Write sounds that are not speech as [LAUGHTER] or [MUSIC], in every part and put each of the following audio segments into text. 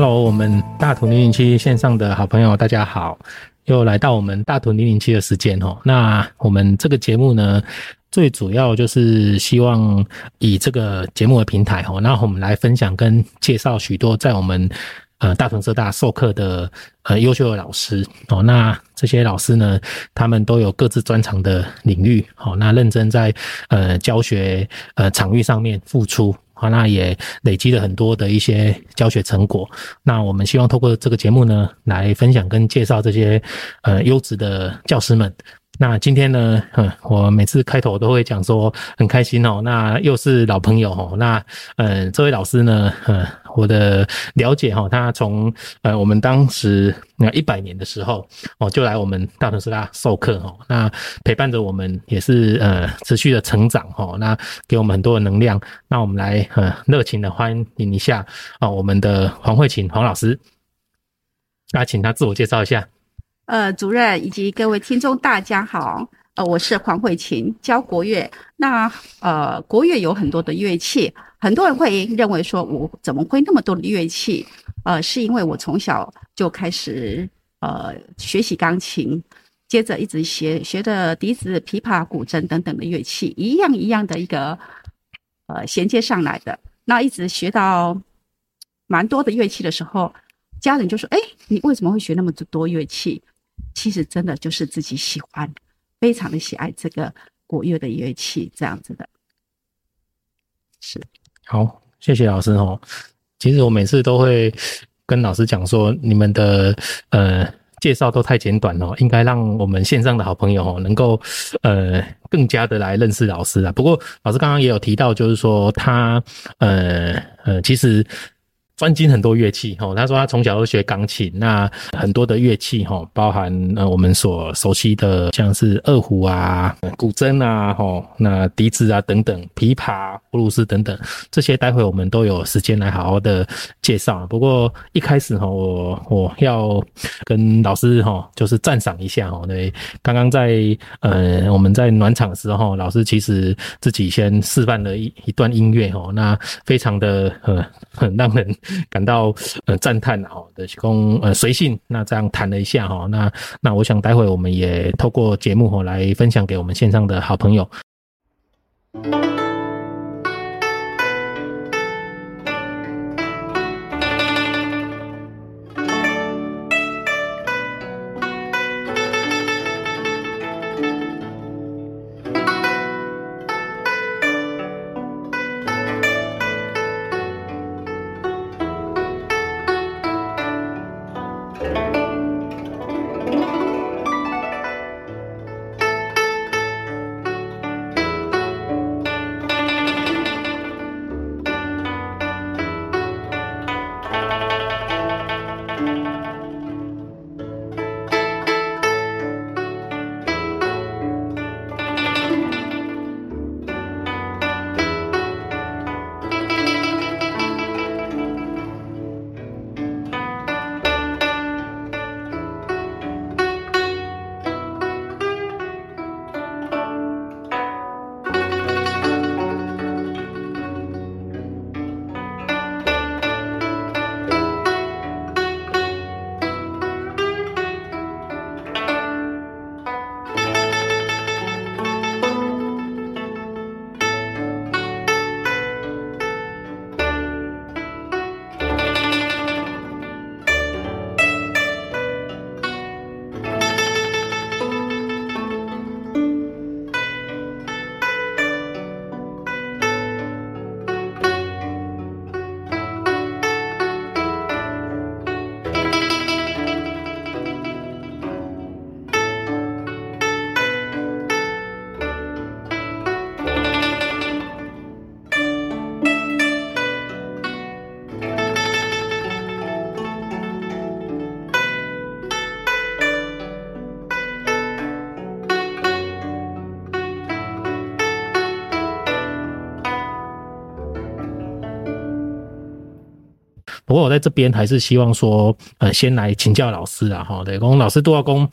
Hello，我们大图零零七线上的好朋友，大家好，又来到我们大图零零七的时间哦。那我们这个节目呢，最主要就是希望以这个节目的平台哦，那我们来分享跟介绍许多在我们呃大同社大授课的呃优秀的老师哦。那这些老师呢，他们都有各自专长的领域哦，那认真在呃教学呃场域上面付出。那也累积了很多的一些教学成果。那我们希望通过这个节目呢，来分享跟介绍这些呃优质的教师们。那今天呢，嗯，我每次开头都会讲说很开心哦。那又是老朋友哦。那嗯，这位老师呢，嗯，我的了解哈，他从呃我们当时那一百年的时候哦，就来我们大屯师大授课哦。那陪伴着我们也是呃持续的成长哈。那给我们很多的能量。那我们来呃热情的欢迎一下啊，我们的黄慧琴黄老师。那请他自我介绍一下。呃，主任以及各位听众，大家好。呃，我是黄慧琴，教国乐。那呃，国乐有很多的乐器，很多人会认为说，我怎么会那么多的乐器？呃，是因为我从小就开始呃学习钢琴，接着一直学学的笛子、琵琶、古筝等等的乐器，一样一样的一个呃衔接上来的。那一直学到蛮多的乐器的时候，家人就说：“哎，你为什么会学那么多乐器？”其实真的就是自己喜欢，非常的喜爱这个国乐的乐器，这样子的。是，好，谢谢老师哦。其实我每次都会跟老师讲说，你们的呃介绍都太简短了，应该让我们线上的好朋友哦能够呃更加的来认识老师啊。不过老师刚刚也有提到，就是说他呃呃其实。专精很多乐器哈，他说他从小都学钢琴，那很多的乐器哈，包含呃我们所熟悉的像是二胡啊、古筝啊、哈那笛子啊等等，琵琶、布鲁斯等等，这些待会我们都有时间来好好的介绍。不过一开始哈，我我要跟老师哈就是赞赏一下哈，对，刚刚在呃我们在暖场的时候，老师其实自己先示范了一一段音乐哈，那非常的呃很让人。[LAUGHS] 感到呃赞叹哈的供呃随性，那这样谈了一下哈，那那我想待会我们也透过节目哈来分享给我们线上的好朋友。不过我在这边还是希望说，呃，先来请教老师啊，哈，对，公老师都要公，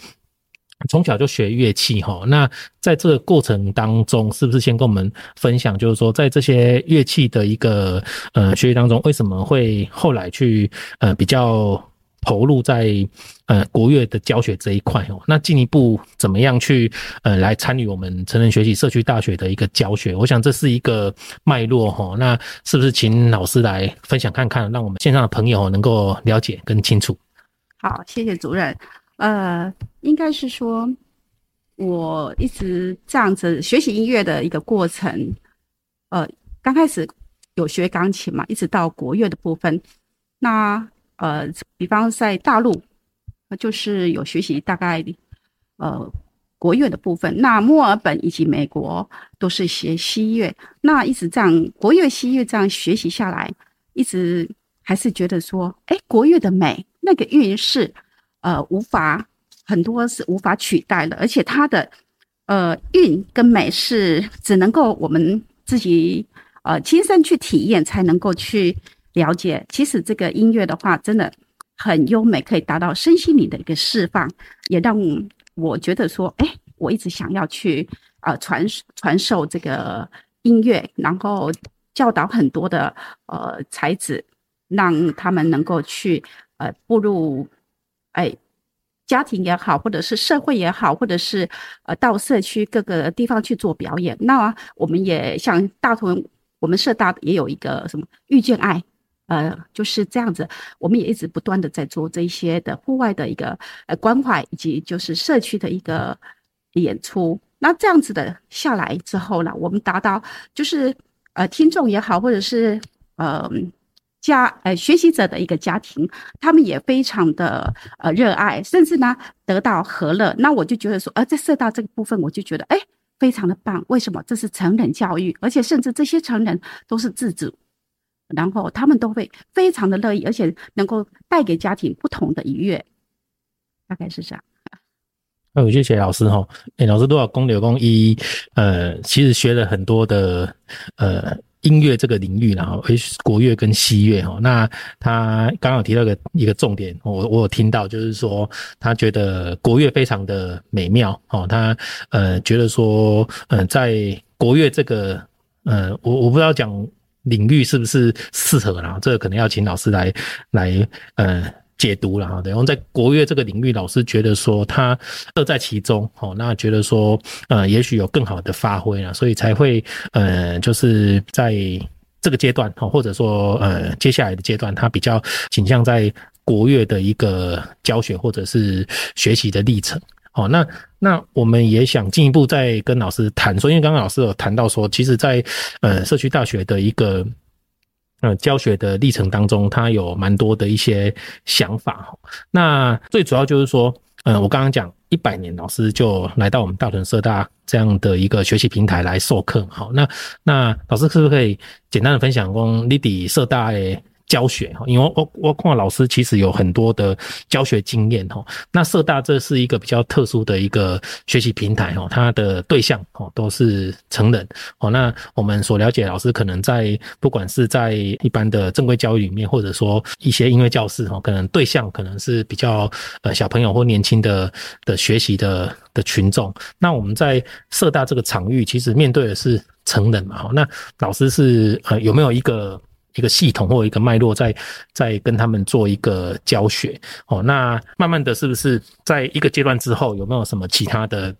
从小就学乐器哈，那在这个过程当中，是不是先跟我们分享，就是说在这些乐器的一个呃学习当中，为什么会后来去呃比较投入在呃国乐的教学这一块哦？那进一步怎么样去呃来参与我们成人学习社区大学的一个教学？我想这是一个脉络哈。那是不是请老师来分享看看，让我们线上的朋友能够了解更清楚？好，谢谢主任。呃，应该是说，我一直这样子学习音乐的一个过程。呃，刚开始有学钢琴嘛，一直到国乐的部分。那呃，比方在大陆，就是有学习大概呃国乐的部分。那墨尔本以及美国都是学西乐。那一直这样国乐、西乐这样学习下来，一直还是觉得说，哎，国乐的美，那个韵是。呃，无法很多是无法取代的，而且它的呃韵跟美是只能够我们自己呃亲身去体验才能够去了解。其实这个音乐的话，真的很优美，可以达到身心灵的一个释放，也让我觉得说，哎，我一直想要去呃传传授这个音乐，然后教导很多的呃才子，让他们能够去呃步入。哎，家庭也好，或者是社会也好，或者是呃到社区各个地方去做表演。那我们也像大同，我们社大也有一个什么遇见爱，呃，就是这样子。我们也一直不断的在做这些的户外的一个呃关怀，以及就是社区的一个演出。那这样子的下来之后呢，我们达到就是呃听众也好，或者是呃。家呃，学习者的一个家庭，他们也非常的呃热爱，甚至呢得到和乐。那我就觉得说，呃，在社大这个部分，我就觉得哎，非常的棒。为什么？这是成人教育，而且甚至这些成人都是自主，然后他们都会非常的乐意，而且能够带给家庭不同的愉悦。大概是这样。那我谢谢老师哈。哎，老师多少公牛公一，呃，其实学了很多的呃。音乐这个领域，然后国乐跟西乐哈，那他刚刚有提到一个一个重点，我我有听到，就是说他觉得国乐非常的美妙哦，他呃觉得说呃在国乐这个呃我我不知道讲领域是不是适合，然后这个可能要请老师来来呃。解读了哈，然后在国乐这个领域，老师觉得说他乐在其中，哦，那觉得说呃，也许有更好的发挥了，所以才会呃，就是在这个阶段，哈，或者说呃，接下来的阶段，他比较倾向在国乐的一个教学或者是学习的历程，哦，那那我们也想进一步再跟老师谈说，因为刚刚老师有谈到说，其实在呃社区大学的一个。呃，教学的历程当中，他有蛮多的一些想法。那最主要就是说，呃，我刚刚讲一百年老师就来到我们大屯社大这样的一个学习平台来授课。好，那那老师是不是可以简单的分享说，你的社大诶教学哈，因为我我看老师其实有很多的教学经验哈。那社大这是一个比较特殊的一个学习平台哈，它的对象哦都是成人哦。那我们所了解老师可能在不管是在一般的正规教育里面，或者说一些音乐教室哈，可能对象可能是比较呃小朋友或年轻的的学习的的群众。那我们在社大这个场域，其实面对的是成人嘛。那老师是呃有没有一个？一个系统或一个脉络，在在跟他们做一个教学哦。那慢慢的是不是在一个阶段之后，有没有什么其他的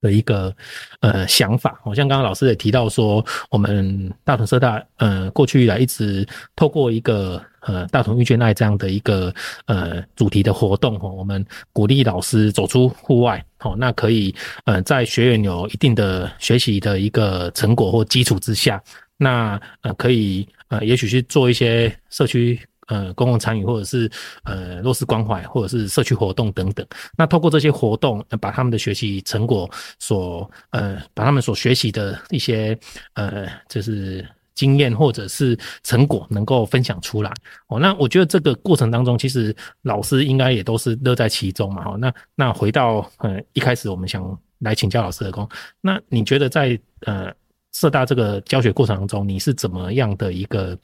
的一个呃想法？好像刚刚老师也提到说，我们大同社大呃过去以来一直透过一个呃大同遇见爱这样的一个呃主题的活动哦，我们鼓励老师走出户外哦，那可以呃在学员有一定的学习的一个成果或基础之下，那呃可以。呃，也许去做一些社区呃公共参与，或者是呃弱势关怀，或者是社区活动等等。那透过这些活动，把他们的学习成果所呃，把他们所学习的一些呃，就是经验或者是成果，能够分享出来。哦，那我觉得这个过程当中，其实老师应该也都是乐在其中嘛。哦，那那回到呃一开始，我们想来请教老师的工，那你觉得在呃？社大这个教学过程当中，你是怎么样的一个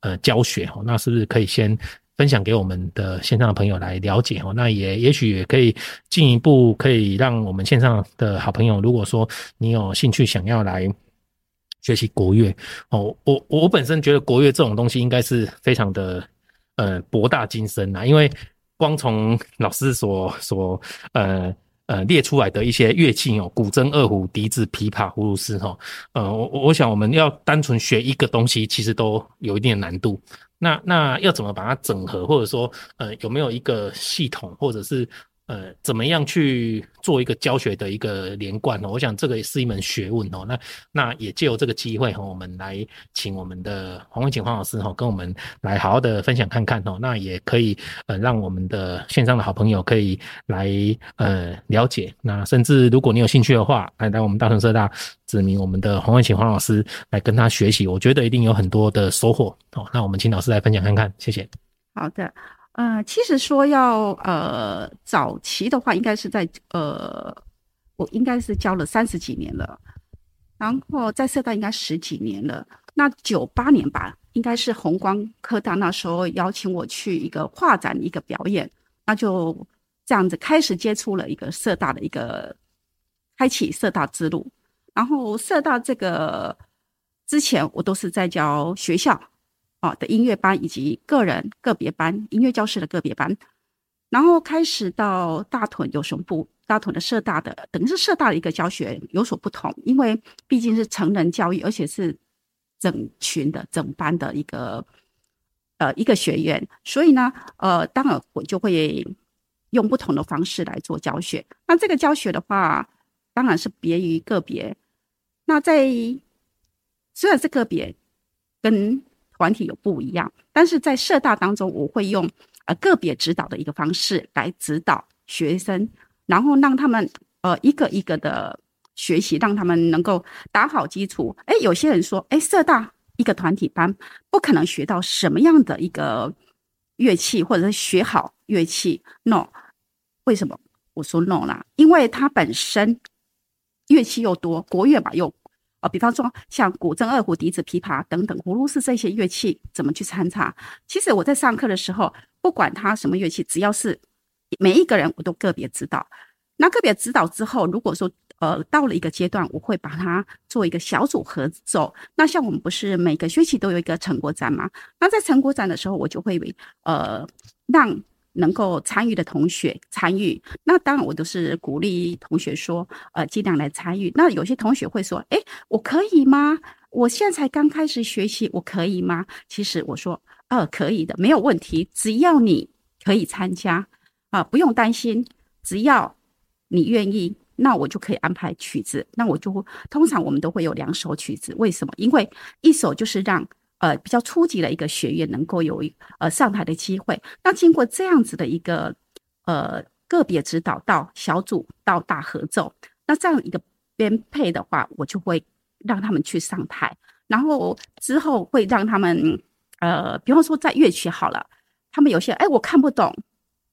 呃教学？那是不是可以先分享给我们的线上的朋友来了解哦。那也也许也可以进一步可以让我们线上的好朋友，如果说你有兴趣想要来学习国乐哦，我我本身觉得国乐这种东西应该是非常的呃博大精深呐，因为光从老师所所呃。呃，列出来的一些乐器哦，古筝、二胡、笛子、琵琶、葫芦丝哈，呃，我我想我们要单纯学一个东西，其实都有一定的难度。那那要怎么把它整合，或者说呃，有没有一个系统，或者是？呃，怎么样去做一个教学的一个连贯呢？我想这个也是一门学问哦。那那也借由这个机会哈，我们来请我们的黄文琴黄老师哈，跟我们来好好的分享看看哦。那也可以呃，让我们的线上的好朋友可以来呃了解。那甚至如果你有兴趣的话，来来我们大屯社大指名我们的黄文琴黄老师来跟他学习，我觉得一定有很多的收获哦。那我们请老师来分享看看，谢谢。好的。呃，其实说要呃早期的话，应该是在呃，我应该是教了三十几年了，然后在社大应该十几年了。那九八年吧，应该是红光科大那时候邀请我去一个画展一个表演，那就这样子开始接触了一个社大的一个开启社大之路。然后社大这个之前我都是在教学校。的音乐班以及个人个别班，音乐教室的个别班，然后开始到大屯有声部，大屯的社大的，等于是社大的一个教学有所不同，因为毕竟是成人教育，而且是整群的整班的一个呃一个学员，所以呢，呃，当然我就会用不同的方式来做教学。那这个教学的话，当然是别于个别。那在虽然是个别，跟团体有不一样，但是在社大当中，我会用呃个别指导的一个方式来指导学生，然后让他们呃一个一个的学习，让他们能够打好基础。哎，有些人说，哎，社大一个团体班不可能学到什么样的一个乐器，或者是学好乐器。No，为什么？我说 No 啦，因为它本身乐器又多，国乐吧又。比方说像古筝、二胡、笛子、琵琶等等，葫芦丝这些乐器怎么去参差？其实我在上课的时候，不管他什么乐器，只要是每一个人，我都个别指导。那个别指导之后，如果说呃到了一个阶段，我会把它做一个小组合奏。那像我们不是每个学期都有一个成果展吗？那在成果展的时候，我就会呃让。能够参与的同学参与，那当然我都是鼓励同学说，呃，尽量来参与。那有些同学会说，诶，我可以吗？我现在才刚开始学习，我可以吗？其实我说，呃，可以的，没有问题，只要你可以参加啊，不用担心，只要你愿意，那我就可以安排曲子。那我就通常我们都会有两首曲子，为什么？因为一首就是让。呃，比较初级的一个学员能够有呃上台的机会。那经过这样子的一个呃个别指导到小组到大合奏，那这样一个编配的话，我就会让他们去上台，然后之后会让他们呃，比方说在乐曲好了，他们有些哎我看不懂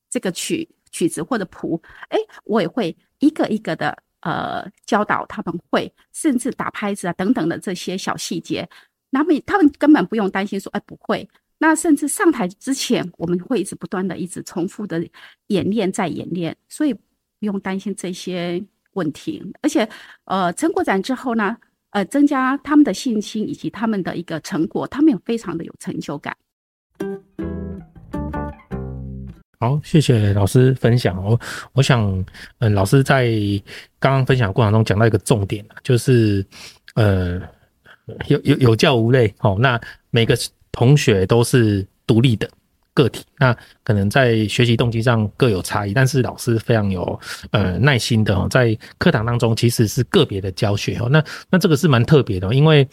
这个曲曲子或者谱，哎，我也会一个一个的呃教导他们会，甚至打拍子啊等等的这些小细节。那么他们根本不用担心说，哎，不会。那甚至上台之前，我们会一直不断的、一直重复的演练，再演练，所以不用担心这些问题。而且，呃，成果展之后呢，呃，增加他们的信心以及他们的一个成果，他们也非常的有成就感。好，谢谢老师分享。我我想，嗯，老师在刚刚分享的过程中讲到一个重点，就是，呃。有有有教无类哦，那每个同学都是独立的个体，那可能在学习动机上各有差异，但是老师非常有呃耐心的哦，在课堂当中其实是个别的教学哦，那那这个是蛮特别的，因为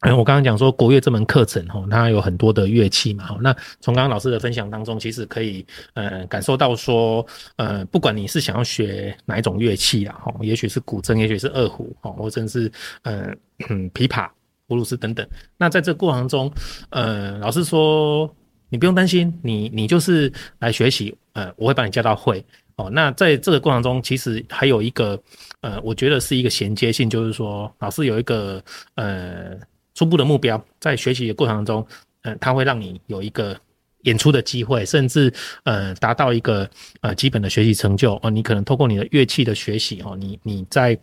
嗯 [CLEARS THROAT] 我刚刚讲说国乐这门课程哦，它有很多的乐器嘛，那从刚刚老师的分享当中，其实可以呃感受到说呃不管你是想要学哪一种乐器啦，哦，也许是古筝，也许是二胡哦，或者是呃。嗯，琵琶、葫芦丝等等。那在这个过程中，呃，老师说你不用担心，你你就是来学习，呃，我会把你教到会。哦，那在这个过程中，其实还有一个，呃，我觉得是一个衔接性，就是说，老师有一个呃初步的目标，在学习的过程当中，嗯、呃，他会让你有一个演出的机会，甚至呃达到一个呃基本的学习成就哦。你可能透过你的乐器的学习哦，你你在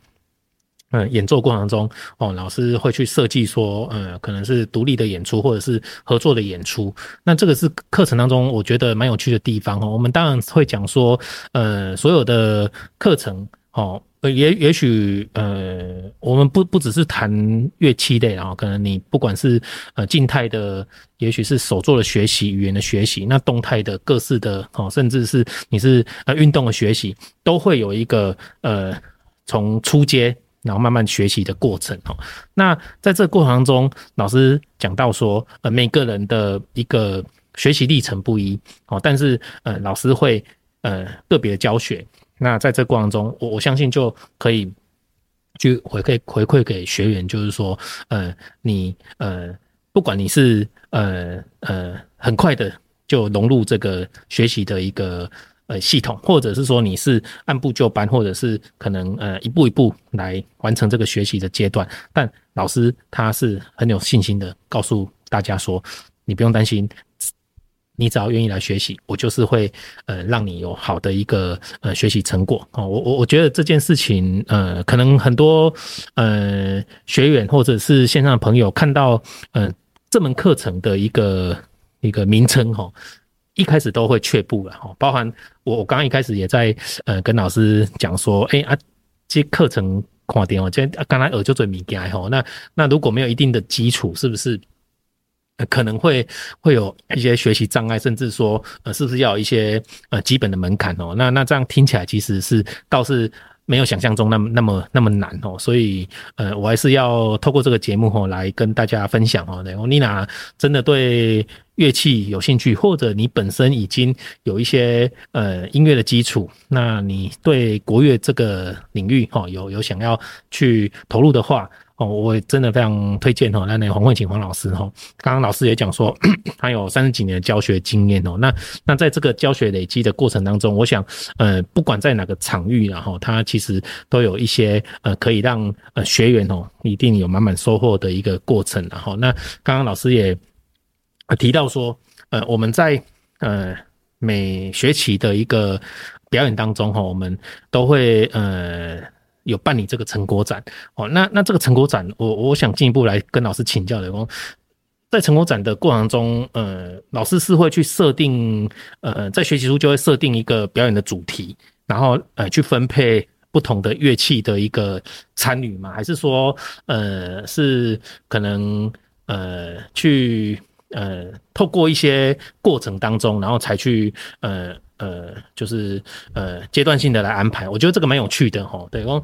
嗯演奏过程中哦，老师会去设计说呃可能是独立的演出或者是合作的演出。那这个是课程当中我觉得蛮有趣的地方哦。我们当然会讲说呃所有的课程哦。也也许呃，我们不不只是弹乐器类，然后可能你不管是呃静态的，也许是手作的学习、语言的学习，那动态的各式的哦，甚至是你是呃运动的学习，都会有一个呃从初阶然后慢慢学习的过程哦。那在这过程当中，老师讲到说，呃每个人的一个学习历程不一哦，但是呃老师会呃个别的教学。那在这过程中，我我相信就可以去回馈回馈给学员，就是说，呃，你呃，不管你是呃呃很快的就融入这个学习的一个呃系统，或者是说你是按部就班，或者是可能呃一步一步来完成这个学习的阶段，但老师他是很有信心的告诉大家说，你不用担心。你只要愿意来学习，我就是会呃让你有好的一个呃学习成果哦。我我我觉得这件事情呃，可能很多呃学员或者是线上的朋友看到呃这门课程的一个一个名称哈，一开始都会却步了哈。包含我我刚刚一开始也在呃跟老师讲说，哎啊，这课程看点哦，这刚才耳就嘴米干哈。那那如果没有一定的基础，是不是？呃可能会会有一些学习障碍，甚至说，呃，是不是要一些呃基本的门槛哦？那那这样听起来其实是倒是没有想象中那么那么那么难哦。所以，呃，我还是要透过这个节目哦来跟大家分享哦。对，妮娜真的对乐器有兴趣，或者你本身已经有一些呃音乐的基础，那你对国乐这个领域哦有有想要去投入的话。哦，我真的非常推荐哦，那那个黄慧琴黄老师哈，刚刚老师也讲说，[CLEARS THROAT] 他有三十几年的教学经验哦，那那在这个教学累积的过程当中，我想呃，不管在哪个场域，然后他其实都有一些呃可以让呃学员哦一定有满满收获的一个过程，然后那刚刚老师也提到说，呃，我们在呃每学期的一个表演当中哈，我们都会呃。有办理这个成果展哦，那那这个成果展，我我想进一步来跟老师请教的，在成果展的过程中，呃，老师是会去设定，呃，在学习书就会设定一个表演的主题，然后呃去分配不同的乐器的一个参与吗？还是说，呃，是可能呃去呃透过一些过程当中，然后才去呃。呃，就是呃阶段性的来安排，我觉得这个蛮有趣的齁。对，我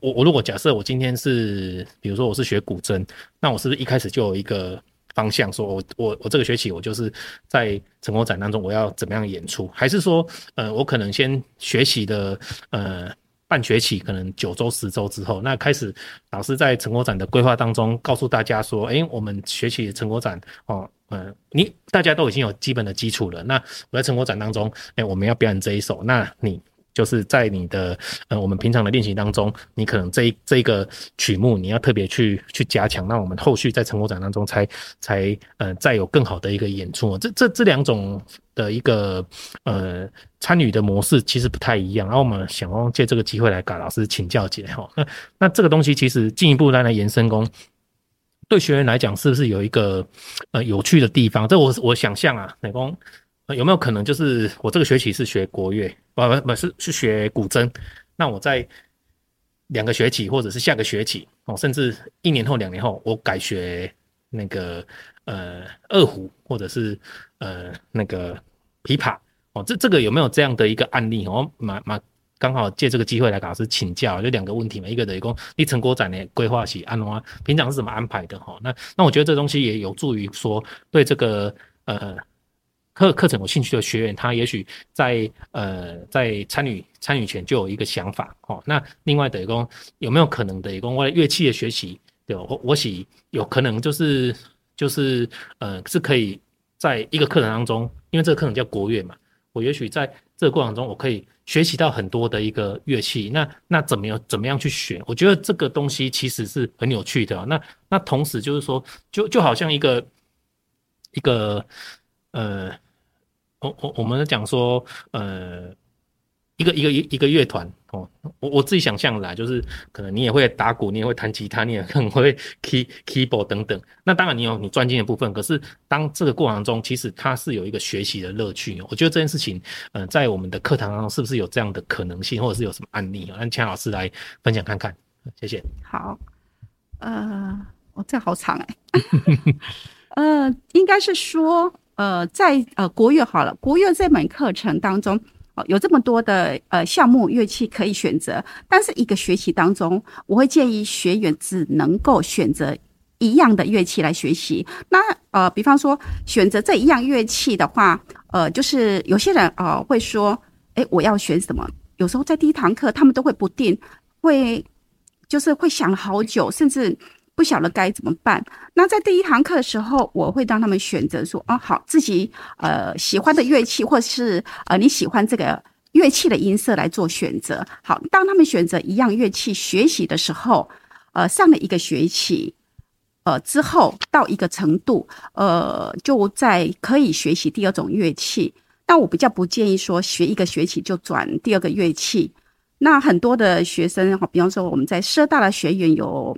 我我如果假设我今天是，比如说我是学古筝，那我是不是一开始就有一个方向，说我我我这个学期我就是在成果展当中我要怎么样演出？还是说，呃，我可能先学习的呃半学期，可能九周十周之后，那开始老师在成果展的规划当中告诉大家说，诶，我们学习成果展哦。嗯，你大家都已经有基本的基础了。那我在成果展当中，哎、我们要表演这一首，那你就是在你的呃，我们平常的练习当中，你可能这一这一个曲目你要特别去去加强。那我们后续在成果展当中才才呃再有更好的一个演出。这这这两种的一个呃参与的模式其实不太一样。然后我们想要借这个机会来跟老师请教解哈。那 [LAUGHS] 那这个东西其实进一步来来延伸工。对学员来讲，是不是有一个呃有趣的地方？这我我想象啊，美工、有没有可能就是我这个学期是学国乐，不不不是是学古筝，那我在两个学期或者是下个学期哦，甚至一年后两年后，我改学那个呃二胡或者是呃那个琵琶哦，这这个有没有这样的一个案例？哦，马马。刚好借这个机会来跟老师请教，就两个问题嘛，一个等于说你成果展的规划是安怎，平常是怎么安排的哈？那那我觉得这东西也有助于说对这个呃课课程有兴趣的学员，他也许在呃在参与参与前就有一个想法哦。那另外等于说有没有可能等于说为了乐器的学习，对我我喜有可能就是就是呃是可以在一个课程当中，因为这个课程叫国乐嘛，我也许在这个过程中我可以。学习到很多的一个乐器，那那怎么样怎么样去选？我觉得这个东西其实是很有趣的。那那同时就是说，就就好像一个一个呃我我我们讲说，呃，一个一个一一个乐团哦，我我自己想象来，就是可能你也会打鼓，你也会弹吉他，你也 [LAUGHS] 可能会 key keyboard 等等。那当然你有你专精的部分，可是当这个过程中，其实它是有一个学习的乐趣。我觉得这件事情，呃，在我们的课堂当中，是不是有这样的可能性，或者是有什么案例？让钱老师来分享看看。谢谢。好，呃，我、这好长哎，[LAUGHS] 呃，应该是说。呃，在呃国乐好了，国乐这门课程当中，哦，有这么多的呃项目乐器可以选择，但是一个学期当中，我会建议学员只能够选择一样的乐器来学习。那呃，比方说选择这一样乐器的话，呃，就是有些人呃会说，诶，我要选什么？有时候在第一堂课，他们都会不定，会就是会想好久，甚至。不晓得该怎么办。那在第一堂课的时候，我会让他们选择说：“哦，好，自己呃喜欢的乐器，或是呃你喜欢这个乐器的音色来做选择。”好，当他们选择一样乐器学习的时候，呃，上了一个学期，呃之后到一个程度，呃，就在可以学习第二种乐器。但我比较不建议说学一个学期就转第二个乐器。那很多的学生，比方说我们在社大的学员有。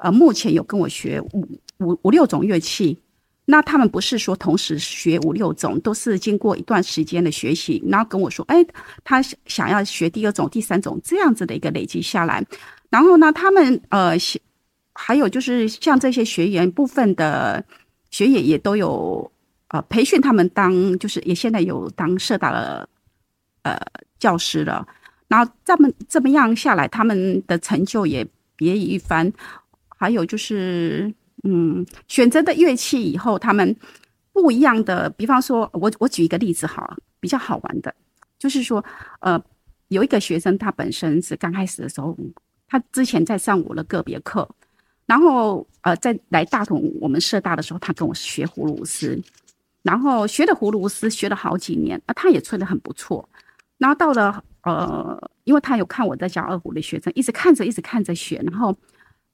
呃，目前有跟我学五五五六种乐器，那他们不是说同时学五六种，都是经过一段时间的学习，然后跟我说，哎，他想要学第二种、第三种这样子的一个累积下来，然后呢，他们呃，还有就是像这些学员部分的学员也都有呃培训他们当，就是也现在有当社大的呃教师了，然后这么这么样下来，他们的成就也别一,一番。还有就是，嗯，选择的乐器以后，他们不一样的。比方说，我我举一个例子好了，比较好玩的，就是说，呃，有一个学生，他本身是刚开始的时候，他之前在上我的个别课，然后呃，在来大同我们社大的时候，他跟我学葫芦丝，然后学的葫芦丝学了好几年，啊，他也吹得很不错。然后到了呃，因为他有看我在教二胡的学生，一直看着，一直看着学，然后。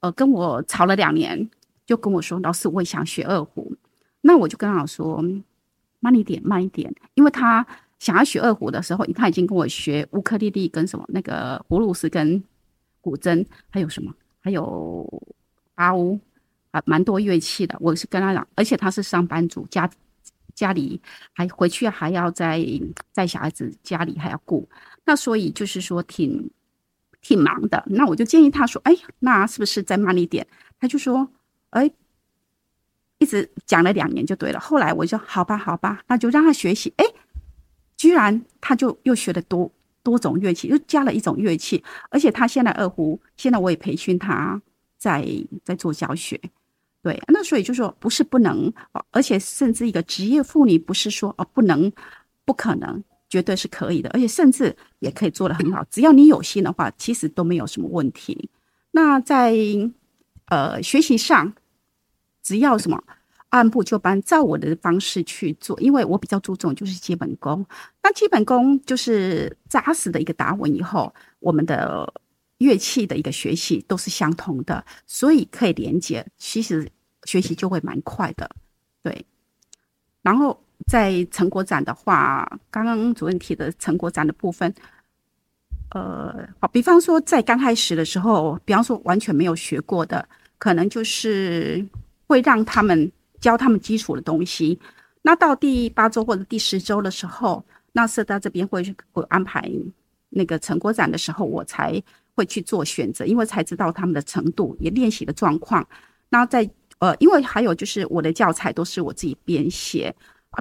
呃，跟我吵了两年，就跟我说：“老师，我也想学二胡。”那我就跟他说：“慢一点，慢一点。”因为他想要学二胡的时候，他已经跟我学乌克丽丽跟什么那个葫芦丝跟古筝，还有什么，还有八乌啊，蛮多乐器的。我是跟他讲，而且他是上班族，家家里还回去还要在在小孩子家里还要顾，那所以就是说挺。挺忙的，那我就建议他说：“哎，那是不是再慢一点？”他就说：“哎，一直讲了两年就对了。”后来我就：“好吧，好吧，那就让他学习。”哎，居然他就又学了多多种乐器，又加了一种乐器，而且他现在二胡，现在我也培训他在在做教学。对，那所以就说不是不能，而且甚至一个职业妇女不是说哦不能，不可能。绝对是可以的，而且甚至也可以做得很好。只要你有心的话，其实都没有什么问题。那在呃学习上，只要什么按部就班，照我的方式去做，因为我比较注重就是基本功。那基本功就是扎实的一个打稳以后，我们的乐器的一个学习都是相同的，所以可以连接，其实学习就会蛮快的。对，然后。在成果展的话，刚刚主任提的成果展的部分，呃，好，比方说在刚开始的时候，比方说完全没有学过的，可能就是会让他们教他们基础的东西。那到第八周或者第十周的时候，那社大这边会会安排那个成果展的时候，我才会去做选择，因为才知道他们的程度，也练习的状况。那在呃，因为还有就是我的教材都是我自己编写。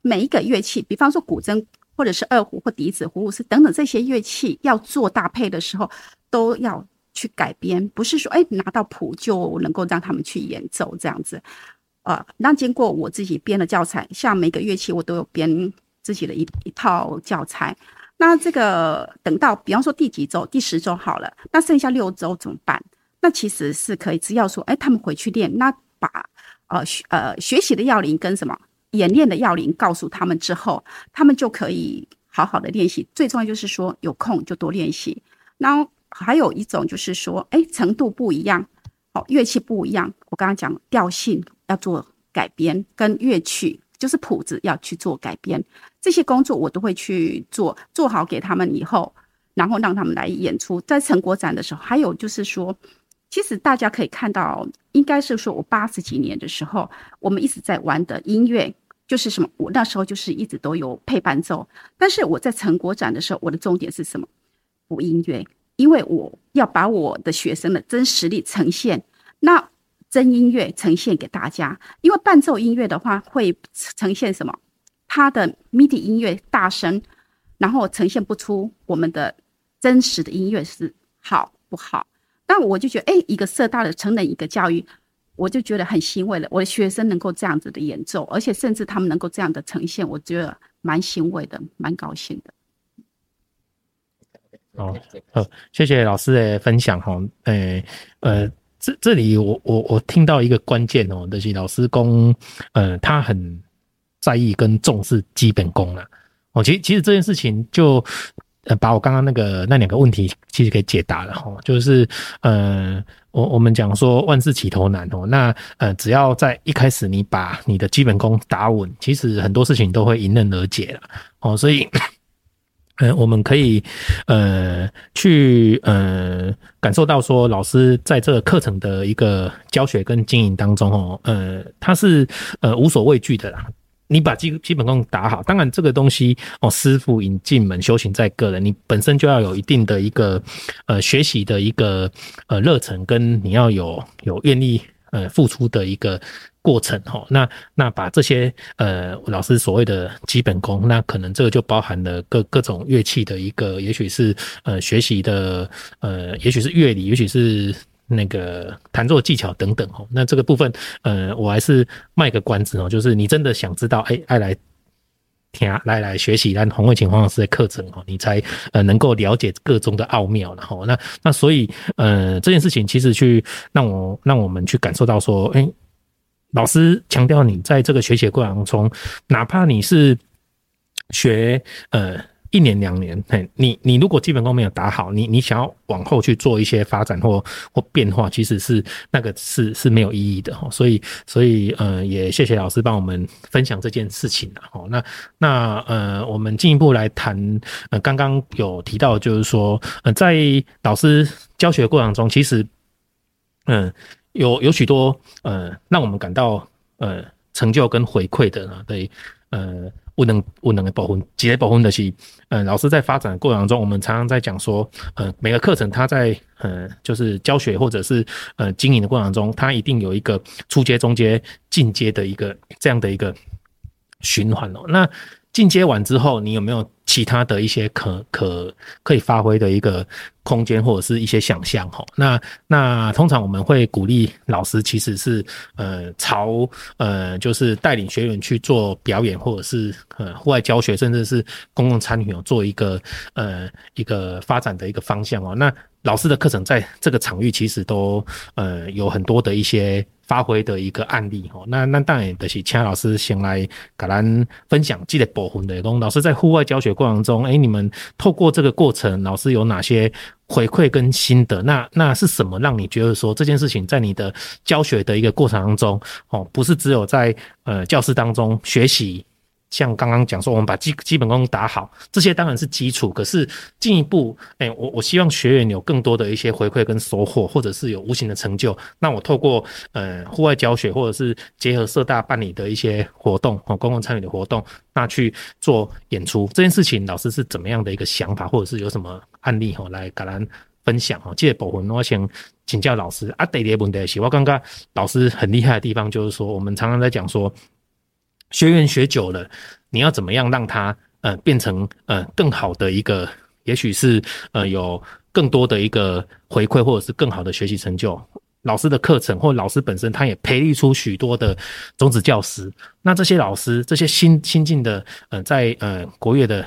每一个乐器，比方说古筝，或者是二胡或笛子、葫芦丝等等这些乐器，要做搭配的时候，都要去改编，不是说哎拿到谱就能够让他们去演奏这样子。呃，那经过我自己编的教材，像每个乐器我都有编自己的一一套教材。那这个等到比方说第几周，第十周好了，那剩下六周怎么办？那其实是可以，只要说哎他们回去练，那把呃学呃学习的要领跟什么？演练的要领告诉他们之后，他们就可以好好的练习。最重要就是说，有空就多练习。然后还有一种就是说，哎，程度不一样，哦，乐器不一样。我刚刚讲调性要做改编，跟乐曲就是谱子要去做改编，这些工作我都会去做，做好给他们以后，然后让他们来演出。在成果展的时候，还有就是说，其实大家可以看到，应该是说我八十几年的时候，我们一直在玩的音乐就是什么？我那时候就是一直都有配伴奏，但是我在成果展的时候，我的重点是什么？不音乐，因为我要把我的学生的真实力呈现。那真音乐呈现给大家，因为伴奏音乐的话会呈现什么？它的 MIDI 音乐大声，然后呈现不出我们的真实的音乐是好不好？那我就觉得，哎，一个社大的成人一个教育，我就觉得很欣慰了。我的学生能够这样子的演奏，而且甚至他们能够这样的呈现，我觉得蛮欣慰的，蛮高兴的。哦，好，谢谢老师的分享哈，诶，呃。这这里我我我听到一个关键哦，就是老师公，呃，他很在意跟重视基本功啊。哦，其实其实这件事情就呃把我刚刚那个那两个问题其实给解答了哈。就是呃，我我们讲说万事起头难哦，那呃只要在一开始你把你的基本功打稳，其实很多事情都会迎刃而解了哦。所以。嗯、我们可以呃去呃感受到说，老师在这个课程的一个教学跟经营当中哦，呃，他是呃无所畏惧的啦。你把基基本功打好，当然这个东西哦，师傅引进门，修行在个人，你本身就要有一定的一个呃学习的一个呃热忱，跟你要有有愿意呃付出的一个。过程哈，那那把这些呃老师所谓的基本功，那可能这个就包含了各各种乐器的一个，也许是呃学习的呃，也许是乐理，也许是那个弹奏技巧等等哦。那这个部分呃，我还是卖个关子哦，就是你真的想知道，哎，爱来听来来学习咱黄慧琴黄老师的课程哦，你才呃能够了解个中的奥妙，然后那那所以呃这件事情其实去让我让我们去感受到说，哎。老师强调，你在这个学习过程中，哪怕你是学呃一年两年，嘿，你你如果基本功没有打好，你你想要往后去做一些发展或或变化，其实是那个是是没有意义的哈。所以所以呃，也谢谢老师帮我们分享这件事情了哈。那那呃，我们进一步来谈呃，刚刚有提到就是说呃，在老师教学过程中，其实嗯。有有许多呃，让我们感到呃成就跟回馈的呢，对，呃，无能无能的部分，几类部分的是，呃，老师在发展的过程中，我们常常在讲说，呃，每个课程它在呃，就是教学或者是呃经营的过程中，它一定有一个初阶、中阶、进阶的一个这样的一个循环哦。那进阶完之后，你有没有其他的一些可可可以发挥的一个空间，或者是一些想象？哈，那那通常我们会鼓励老师，其实是呃朝呃就是带领学员去做表演，或者是呃户外教学，甚至是公共参与哦，做一个呃一个发展的一个方向哦。那老师的课程在这个场域其实都呃有很多的一些。发挥的一个案例哦，那那当然就是请老师先来给咱分享这个部分的。东老师在户外教学过程中，诶、你们透过这个过程，老师有哪些回馈跟心得？那那是什么让你觉得说这件事情在你的教学的一个过程当中，哦，不是只有在呃教室当中学习？像刚刚讲说，我们把基基本功打好，这些当然是基础。可是进一步，哎，我我希望学员有更多的一些回馈跟收获，或者是有无形的成就。那我透过呃户外教学，或者是结合社大办理的一些活动哦，公共参与的活动，那去做演出这件事情，老师是怎么样的一个想法，或者是有什么案例哈来跟咱分享哈？这个部分我想请教老师啊。第一个问题是，我刚刚老师很厉害的地方就是说，我们常常在讲说。学员学久了，你要怎么样让他呃变成呃更好的一个，也许是呃有更多的一个回馈，或者是更好的学习成就。老师的课程或老师本身，他也培育出许多的种子教师。那这些老师，这些新新进的呃在呃国乐的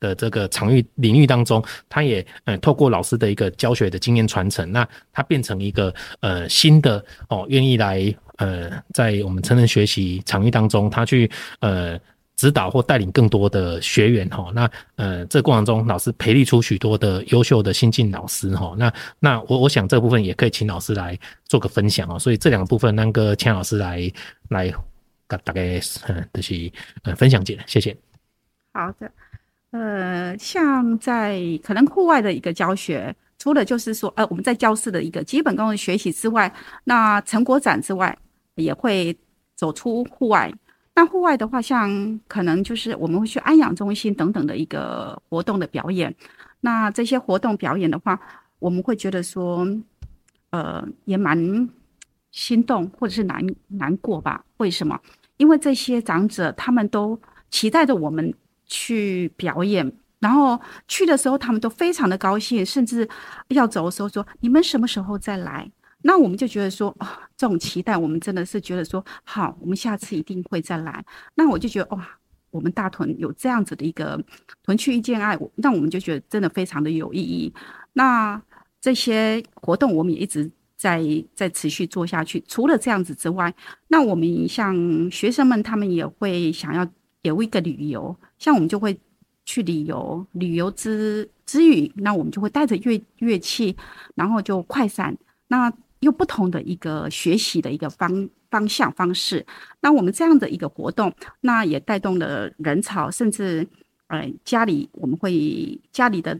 的这个场域领域当中，他也呃透过老师的一个教学的经验传承，那他变成一个呃新的哦愿意来。呃，在我们成人学习场域当中，他去呃指导或带领更多的学员哈。那呃，这过程中，老师培育出许多的优秀的新进老师哈。那那我我想这部分也可以请老师来做个分享哦。所以这两个部分，那个钱老师来来大概呃就是呃分享解，谢谢。好的，呃，像在可能户外的一个教学，除了就是说，呃，我们在教室的一个基本功的学习之外，那成果展之外，也会走出户外。那户外的话，像可能就是我们会去安养中心等等的一个活动的表演。那这些活动表演的话，我们会觉得说，呃，也蛮心动或者是难难过吧？为什么？因为这些长者他们都期待着我们去表演，然后去的时候他们都非常的高兴，甚至要走的时候说：“你们什么时候再来？”那我们就觉得说，啊，这种期待，我们真的是觉得说，好，我们下次一定会再来。那我就觉得，哇，我们大屯有这样子的一个屯区遇见爱，那我们就觉得真的非常的有意义。那这些活动我们也一直在在持续做下去。除了这样子之外，那我们像学生们，他们也会想要有一个旅游，像我们就会去旅游，旅游之之余，那我们就会带着乐乐器，然后就快闪，那。用不同的一个学习的一个方方向方式，那我们这样的一个活动，那也带动了人潮，甚至呃家里我们会家里的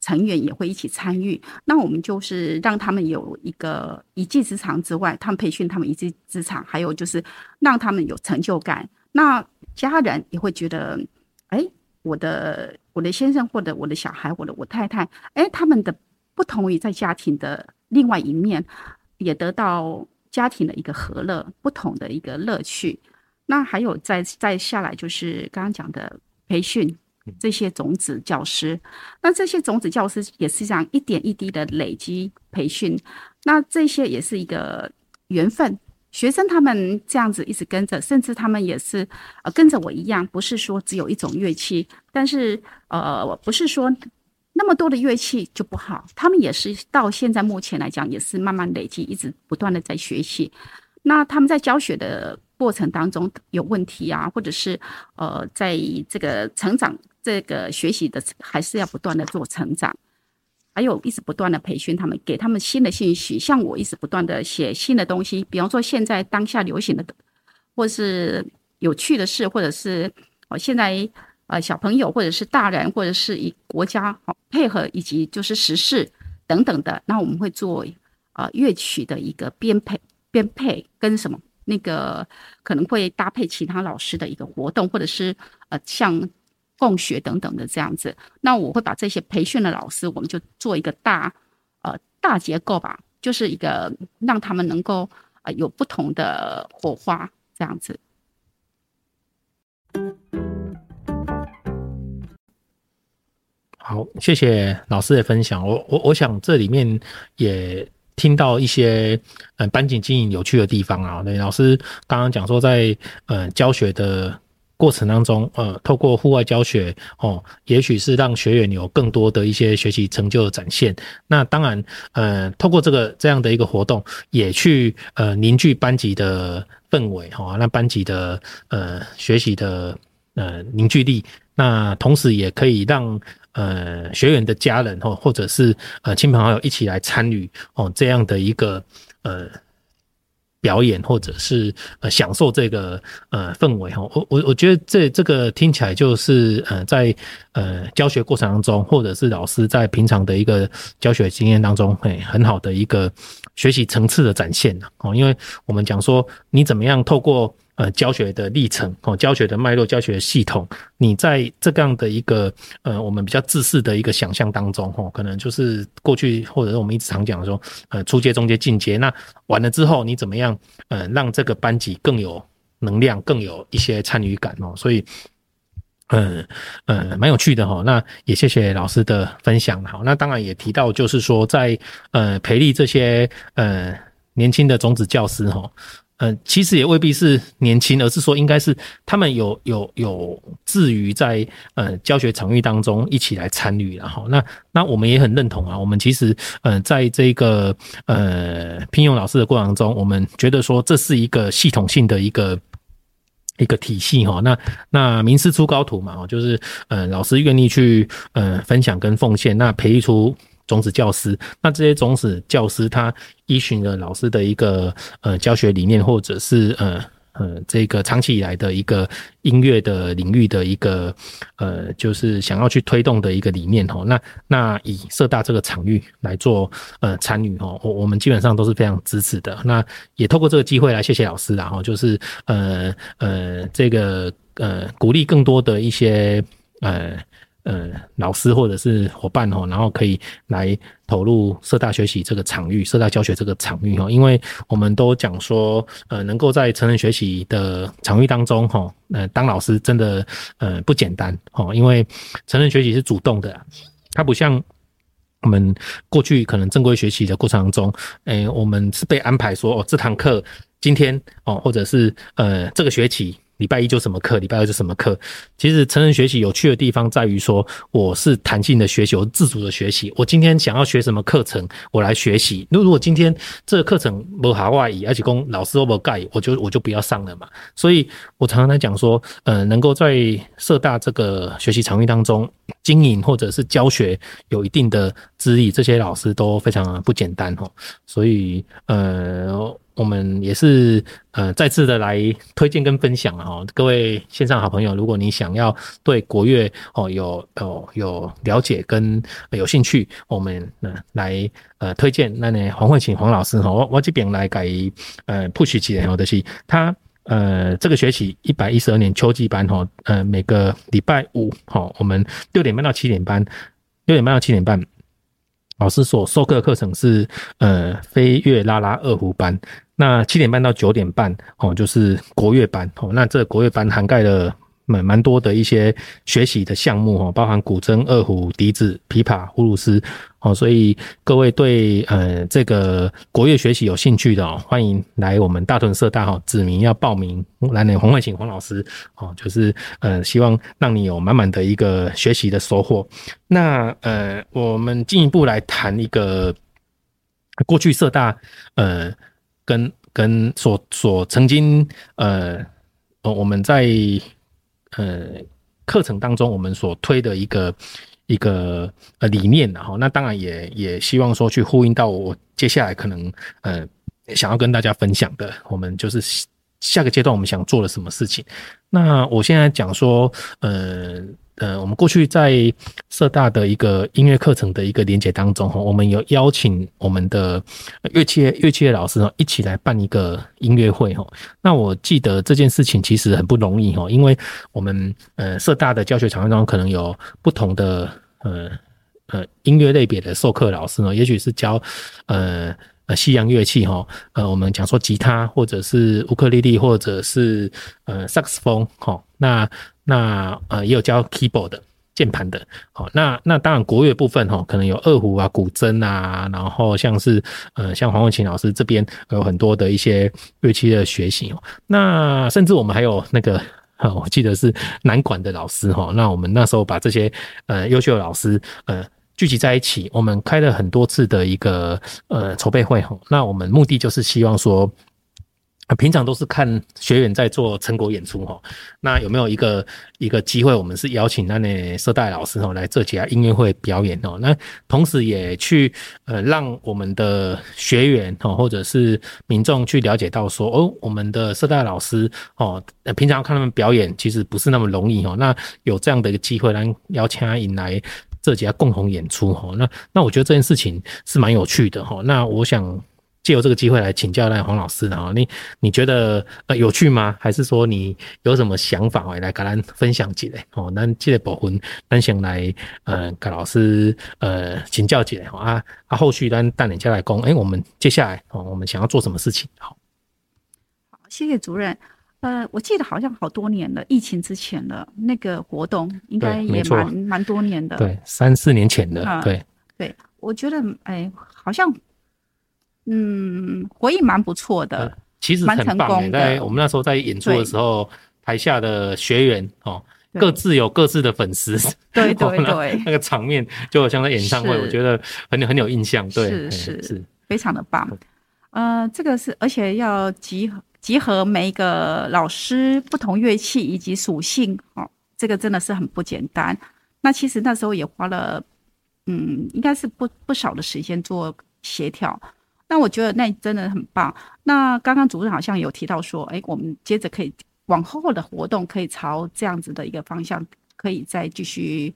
成员也会一起参与。那我们就是让他们有一个一技之长之外，他们培训他们一技之长，还有就是让他们有成就感。那家人也会觉得，哎，我的我的先生或者我的小孩或者我太太，哎，他们的不同于在家庭的另外一面。也得到家庭的一个和乐，不同的一个乐趣。那还有再再下来就是刚刚讲的培训这些种子教师，那这些种子教师也是这样一点一滴的累积培训。那这些也是一个缘分，学生他们这样子一直跟着，甚至他们也是呃跟着我一样，不是说只有一种乐器，但是呃不是说。那么多的乐器就不好，他们也是到现在目前来讲，也是慢慢累积，一直不断的在学习。那他们在教学的过程当中有问题啊，或者是呃，在这个成长、这个学习的，还是要不断的做成长，还有一直不断的培训他们，给他们新的信息。像我一直不断的写新的东西，比方说现在当下流行的，或是有趣的事，或者是呃现在。呃，小朋友或者是大人，或者是以国家好配合，以及就是时事等等的，那我们会做呃乐曲的一个编配编配跟什么那个可能会搭配其他老师的一个活动，或者是呃像共学等等的这样子。那我会把这些培训的老师，我们就做一个大呃大结构吧，就是一个让他们能够呃有不同的火花这样子。好，谢谢老师的分享。我我我想这里面也听到一些呃班级经营有趣的地方啊。那，老师刚刚讲说在呃教学的过程当中，呃，透过户外教学哦，也许是让学员有更多的一些学习成就的展现。那当然，呃，透过这个这样的一个活动，也去呃凝聚班级的氛围哈，那班级的呃学习的呃凝聚力。那同时也可以让。呃，学员的家人或或者是呃亲朋好友一起来参与哦，这样的一个呃表演，或者是呃享受这个呃氛围哈。我我我觉得这这个听起来就是呃在呃教学过程当中，或者是老师在平常的一个教学经验当中，哎，很好的一个学习层次的展现哦。因为我们讲说，你怎么样透过。呃，教学的历程哦，教学的脉络，教学系统，你在这样的一个呃，我们比较自私的一个想象当中哦，可能就是过去或者是我们一直常讲说，呃，初阶、中阶、进阶，那完了之后你怎么样呃，让这个班级更有能量，更有一些参与感哦，所以，嗯呃，蛮有趣的哈。那也谢谢老师的分享。好，那当然也提到就是说，在呃培力这些呃年轻的种子教师哈。嗯，其实也未必是年轻，而是说应该是他们有有有志于在呃教学场域当中一起来参与，然后那那我们也很认同啊。我们其实呃在这个呃聘用老师的过程中，我们觉得说这是一个系统性的一个一个体系哈。那那名师出高徒嘛，就是呃老师愿意去呃分享跟奉献，那培育出。种子教师，那这些种子教师，他依循了老师的一个呃教学理念，或者是呃呃这个长期以来的一个音乐的领域的一个呃，就是想要去推动的一个理念哈。那那以社大这个场域来做呃参与哈，我我们基本上都是非常支持的。那也透过这个机会来谢谢老师啦哈，就是呃呃这个呃鼓励更多的一些呃。呃，老师或者是伙伴哈，然后可以来投入社大学习这个场域，社大教学这个场域哈，因为我们都讲说，呃，能够在成人学习的场域当中哈，呃，当老师真的呃不简单哈，因为成人学习是主动的，它不像我们过去可能正规学习的过程当中，诶，我们是被安排说哦，这堂课今天哦，或者是呃这个学期。礼拜一就什么课，礼拜二就什么课。其实成人学习有趣的地方在于说，我是弹性的学习，我自主的学习。我今天想要学什么课程，我来学习。那如果今天这个课程不好外语，而且公老师都不盖，我就我就不要上了嘛。所以我常常在讲说，呃，能够在社大这个学习场域当中经营或者是教学有一定的资历，这些老师都非常不简单哦。所以，呃。我们也是呃再次的来推荐跟分享啊，各位线上好朋友，如果你想要对国乐哦有有有了解跟有兴趣，我们呃来呃推荐那呢黄慧琴黄老师哈，我我这边来给呃 push 起来哦，就是他呃这个学期一百一十二年秋季班哈，呃每个礼拜五哈，我们六点半到七点半，六点半到七点半，老师所授课课程是呃飞跃拉拉二胡班。那七点半到九点半哦，就是国乐班哦。那这个国乐班涵盖了蛮蛮多的一些学习的项目哦，包含古筝、二胡、笛子、琵琶、葫芦丝哦。所以各位对呃这个国乐学习有兴趣的哦，欢迎来我们大屯社大哈，指明要报名来呢，黄慧琴黄老师哦，就是呃希望让你有满满的一个学习的收获。那呃，我们进一步来谈一个过去社大呃。跟跟所所曾经呃呃我们在呃课程当中我们所推的一个一个呃理念，然后那当然也也希望说去呼应到我接下来可能呃想要跟大家分享的，我们就是下个阶段我们想做的什么事情。那我现在讲说呃。呃，我们过去在社大的一个音乐课程的一个连结当中，哈，我们有邀请我们的乐器乐器的老师呢一起来办一个音乐会，哈。那我记得这件事情其实很不容易，哈，因为我们呃社大的教学场域中可能有不同的呃呃音乐类别的授课老师呢，也许是教呃呃西洋乐器，哈，呃我们讲说吉他或者是乌克丽丽或者是呃萨克斯风，哈，那。那呃也有教 keyboard 的键盘的，好，那那当然国乐部分哈，可能有二胡啊、古筝啊，然后像是呃像黄慧琴老师这边有很多的一些乐器的学习哦。那甚至我们还有那个，[LAUGHS] 我记得是南管的老师哈。那我们那时候把这些呃优秀的老师呃聚集在一起，我们开了很多次的一个呃筹备会哈。那我们目的就是希望说。平常都是看学员在做成果演出哈，那有没有一个一个机会，我们是邀请那那社代老师哈来这家音乐会表演哦，那同时也去呃让我们的学员哈或者是民众去了解到说哦，我们的社代老师哦，平常看他们表演其实不是那么容易哦，那有这样的一个机会来邀请他引来这几家共同演出哈，那那我觉得这件事情是蛮有趣的哈，那我想。借由这个机会来请教那黄老师啊，你你觉得呃有趣吗？还是说你有什么想法来跟咱分享几类哦？那这个部分咱先来呃跟老师呃请教几类啊啊，后续咱带领下来讲，哎，我们接下来哦，我们想要做什么事情？好，好，谢谢主任。呃，我记得好像好多年了，疫情之前的那个活动，应该也蛮蛮多年的，对，三四年前的，对、嗯、对，我觉得哎，好像。嗯，回应蛮不错的，呃，其实蛮成功的。在我们那时候在演出的时候，台下的学员哦，各自有各自的粉丝，对对对，[LAUGHS] 那个场面就好像在演唱会，我觉得很很有印象。对，是是是，非常的棒。呃，这个是而且要集合集合每一个老师不同乐器以及属性哦，这个真的是很不简单。那其实那时候也花了，嗯，应该是不不少的时间做协调。那我觉得那真的很棒。那刚刚主任好像有提到说，哎，我们接着可以往后的活动可以朝这样子的一个方向，可以再继续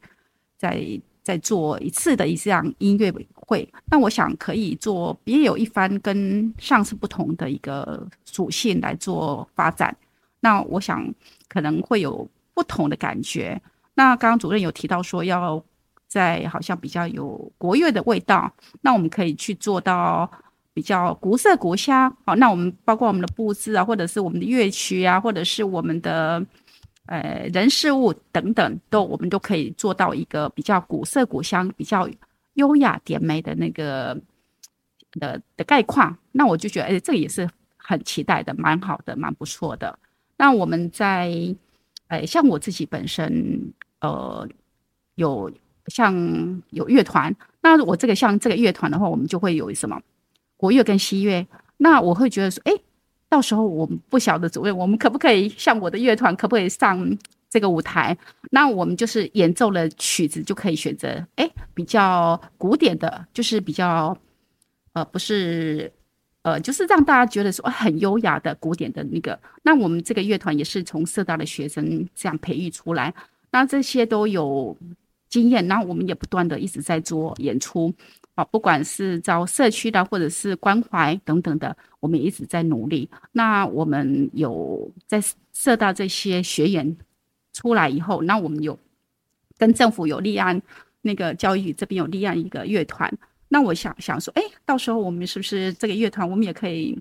再再做一次的一这样音乐会。那我想可以做别有一番跟上次不同的一个属性来做发展。那我想可能会有不同的感觉。那刚刚主任有提到说要在好像比较有国乐的味道，那我们可以去做到比较古色古香。好，那我们包括我们的布置啊，或者是我们的乐曲啊，或者是我们的呃人事物等等，都我们都可以做到一个比较古色古香、比较优雅典美的那个的的概况。那我就觉得，哎，这个也是很期待的，蛮好的，蛮不错的。那我们在，哎，像我自己本身，呃，有像有乐团，那我这个像这个乐团的话，我们就会有什么国乐跟西乐。那我会觉得说，哎，到时候我们不晓得主任，我们可不可以像我的乐团，可不可以上这个舞台？那我们就是演奏了曲子就可以选择，哎，比较古典的，就是比较，呃，不是。呃，就是让大家觉得说很优雅的古典的那个，那我们这个乐团也是从社大的学生这样培育出来，那这些都有经验，然后我们也不断的一直在做演出啊，不管是招社区的或者是关怀等等的，我们一直在努力。那我们有在社大这些学员出来以后，那我们有跟政府有立案，那个教育这边有立案一个乐团。那我想想说，哎，到时候我们是不是这个乐团，我们也可以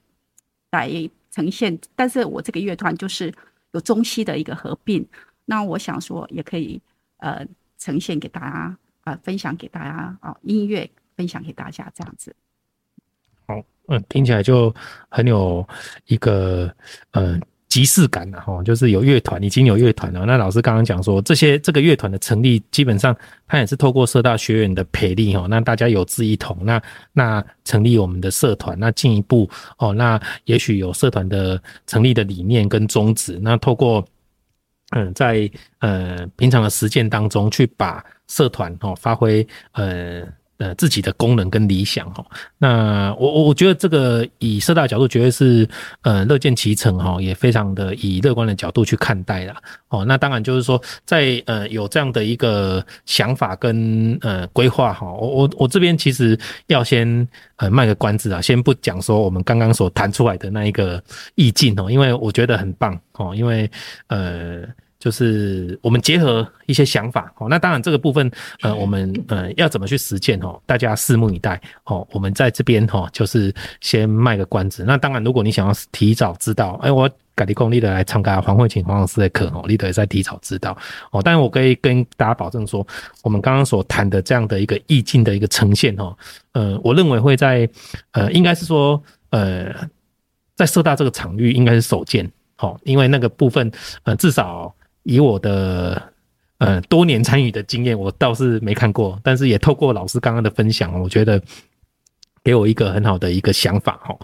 来呈现？但是我这个乐团就是有中西的一个合并。那我想说，也可以呃呈现给大家、呃，分享给大家啊、音乐分享给大家这样子。好，嗯，听起来就很有一个。呃即视感了哈，就是有乐团，已经有乐团了。那老师刚刚讲说，这些这个乐团的成立，基本上它也是透过社大学员的培力哈，那大家有志一同，那那成立我们的社团，那进一步哦，那也许有社团的成立的理念跟宗旨，那透过嗯，在呃平常的实践当中去把社团哦发挥呃。呃，自己的功能跟理想哈，那我我我觉得这个以社大的角度绝对是呃乐见其成哈，也非常的以乐观的角度去看待啦。哦。那当然就是说，在呃有这样的一个想法跟呃规划哈，我我我这边其实要先呃卖个关子啊，先不讲说我们刚刚所谈出来的那一个意境哦，因为我觉得很棒哦，因为呃。就是我们结合一些想法哦，那当然这个部分呃，我们呃要怎么去实践哦？大家拭目以待哦。我们在这边哈，就是先卖个关子。那当然，如果你想要提早知道，哎，我改立功立的来参加黄慧琴黄老师的课哦，立德也在提早知道哦。但是我可以跟大家保证说，我们刚刚所谈的这样的一个意境的一个呈现哦，呃，我认为会在呃，应该是说呃，在社大这个场域应该是首见哦，因为那个部分呃，至少。以我的呃多年参与的经验，我倒是没看过，但是也透过老师刚刚的分享，我觉得给我一个很好的一个想法哈。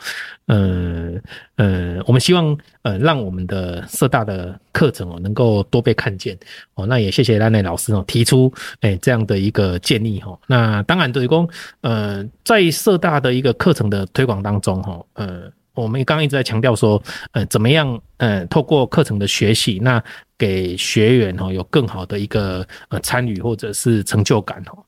呃呃，我们希望呃让我们的社大的课程哦能够多被看见哦。那也谢谢兰内老师哦提出哎这样的一个建议哈。那当然对公呃在社大的一个课程的推广当中哈呃。我们刚刚一直在强调说，呃，怎么样，呃，透过课程的学习，那给学员哈有更好的一个呃参与或者是成就感哦，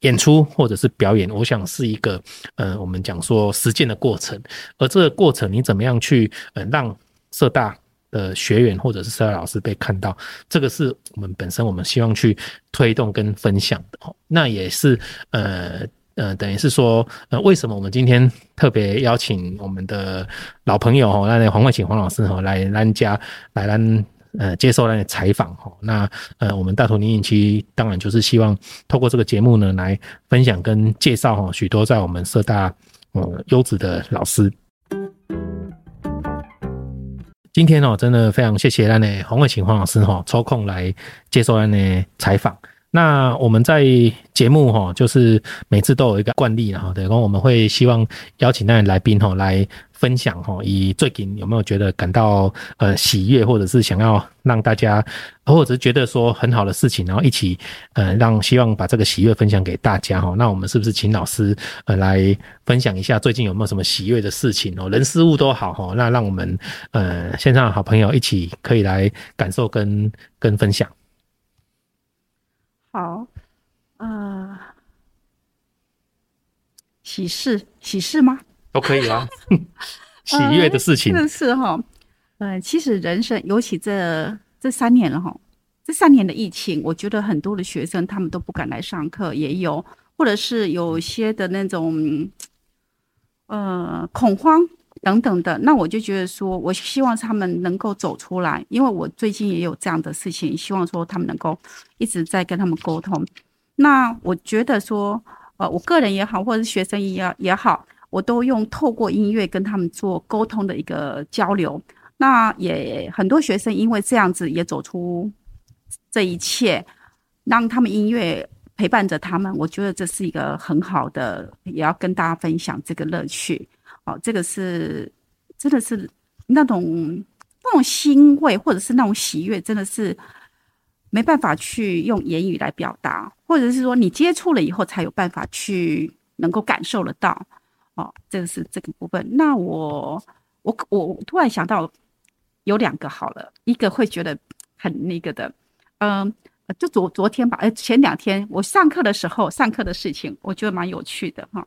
演出或者是表演，我想是一个呃我们讲说实践的过程，而这个过程你怎么样去呃让社大的学员或者是社大老师被看到，这个是我们本身我们希望去推动跟分享的哦，那也是呃。呃，等于是说，呃，为什么我们今天特别邀请我们的老朋友哈，那黄冠请黄老师哈来咱家来咱呃接受那采访哈？那呃，我们大屯林林区当然就是希望透过这个节目呢，来分享跟介绍哈许多在我们社大呃优质的老师。今天哦，真的非常谢谢那呢洪伟琴黄老师哈抽空来接受那呢采访。那我们在节目哈，就是每次都有一个惯例哈，对，然后我们会希望邀请那位来宾哈来分享哈，以最近有没有觉得感到呃喜悦，或者是想要让大家，或者是觉得说很好的事情，然后一起呃让希望把这个喜悦分享给大家哈。那我们是不是请老师呃来分享一下最近有没有什么喜悦的事情哦，人事物都好哈，那让我们呃线上好朋友一起可以来感受跟跟分享。好，呃，喜事喜事吗？都可以啊，[LAUGHS] 喜悦的事情。真的、是哈，呃，其实人生，尤其这这三年了哈，这三年的疫情，我觉得很多的学生他们都不敢来上课，也有，或者是有些的那种，呃，恐慌。等等的，那我就觉得说，我希望他们能够走出来，因为我最近也有这样的事情，希望说他们能够一直在跟他们沟通。那我觉得说，呃，我个人也好，或者是学生也也好，我都用透过音乐跟他们做沟通的一个交流。那也很多学生因为这样子也走出这一切，让他们音乐陪伴着他们，我觉得这是一个很好的，也要跟大家分享这个乐趣。哦，这个是真的是那种那种欣慰，或者是那种喜悦，真的是没办法去用言语来表达，或者是说你接触了以后才有办法去能够感受得到。哦，这个是这个部分。那我我我突然想到有两个好了，一个会觉得很那个的，嗯，就昨昨天吧，呃，前两天我上课的时候上课的事情，我觉得蛮有趣的哈。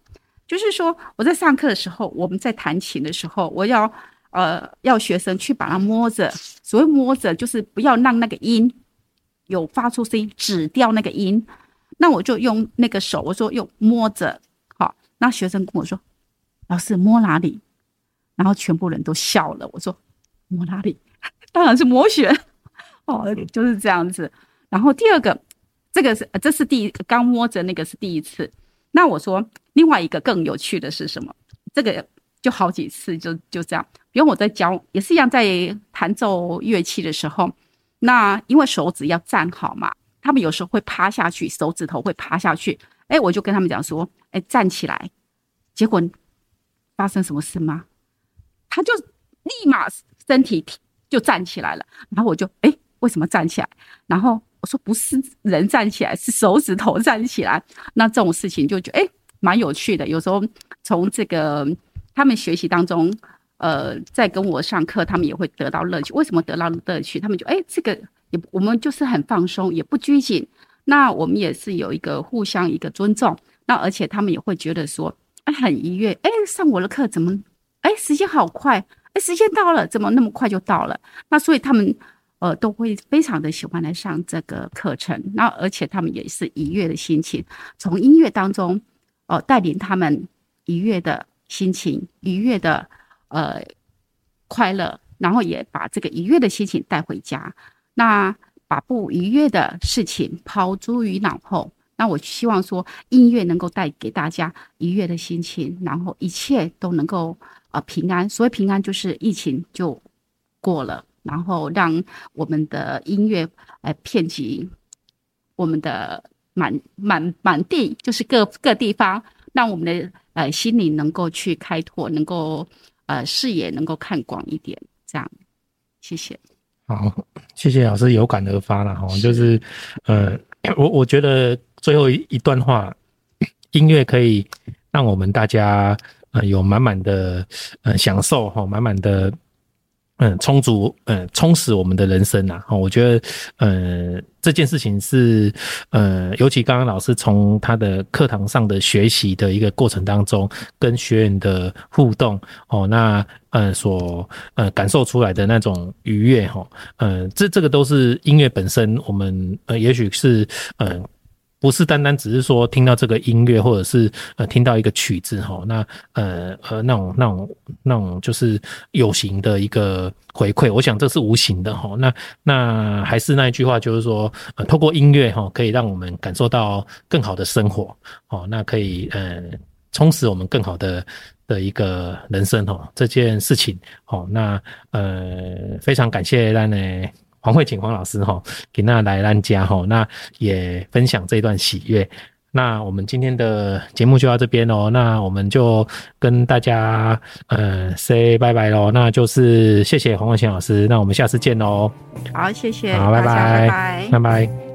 就是说，我在上课的时候，我们在弹琴的时候，我要呃要学生去把它摸着。所谓摸着，就是不要让那个音有发出声音，止掉那个音。那我就用那个手，我说用摸着。好，那学生跟我说：“老师摸哪里？”然后全部人都笑了。我说：“摸哪里？[LAUGHS] 当然是摸弦。”哦，就是这样子。然后第二个，这个是这是第一刚摸着那个是第一次。那我说。另外一个更有趣的是什么？这个就好几次就就这样，比如我在教，也是一样，在弹奏乐器的时候，那因为手指要站好嘛，他们有时候会趴下去，手指头会趴下去。哎，我就跟他们讲说，哎，站起来。结果发生什么事吗？他就立马身体就站起来了。然后我就哎，为什么站起来？然后我说不是人站起来，是手指头站起来。那这种事情就觉得哎。蛮有趣的，有时候从这个他们学习当中，呃，在跟我上课，他们也会得到乐趣。为什么得到乐趣？他们就哎，这个也我们就是很放松，也不拘谨。那我们也是有一个互相一个尊重。那而且他们也会觉得说，哎，很愉悦。哎，上我的课怎么，哎，时间好快，哎，时间到了，怎么那么快就到了？那所以他们呃都会非常的喜欢来上这个课程。那而且他们也是愉悦的心情，从音乐当中。哦，带领他们愉悦的心情，愉悦的呃快乐，然后也把这个愉悦的心情带回家。那把不愉悦的事情抛诸于脑后。那我希望说，音乐能够带给大家愉悦的心情，然后一切都能够呃平安。所谓平安，就是疫情就过了，然后让我们的音乐来遍及我们的。满满满地就是各各地方，让我们的呃心灵能够去开拓，能够呃视野能够看广一点，这样，谢谢。好，谢谢老师有感而发了哈，就是呃，我我觉得最后一一段话，音乐可以让我们大家呃有满满的呃享受哈，满满的。嗯，充足，嗯，充实我们的人生呐。哈，我觉得，呃，这件事情是，呃，尤其刚刚老师从他的课堂上的学习的一个过程当中，跟学员的互动，哦，那，呃，所，呃，感受出来的那种愉悦，哈，嗯，这这个都是音乐本身，我们，呃，也许是，嗯。不是单单只是说听到这个音乐，或者是呃听到一个曲子哈，那呃呃那种那种那种就是有形的一个回馈，我想这是无形的哈。那那还是那一句话，就是说呃透过音乐哈，可以让我们感受到更好的生活哦，那可以呃充实我们更好的的一个人生哈。这件事情哦，那呃非常感谢咱的黄慧琴黄老师哈，给那来安家哈，那也分享这段喜悦。那我们今天的节目就到这边喽，那我们就跟大家呃 say 拜拜喽，那就是谢谢黄慧琴老师，那我们下次见喽。好，谢谢，好，拜拜，拜拜，拜拜。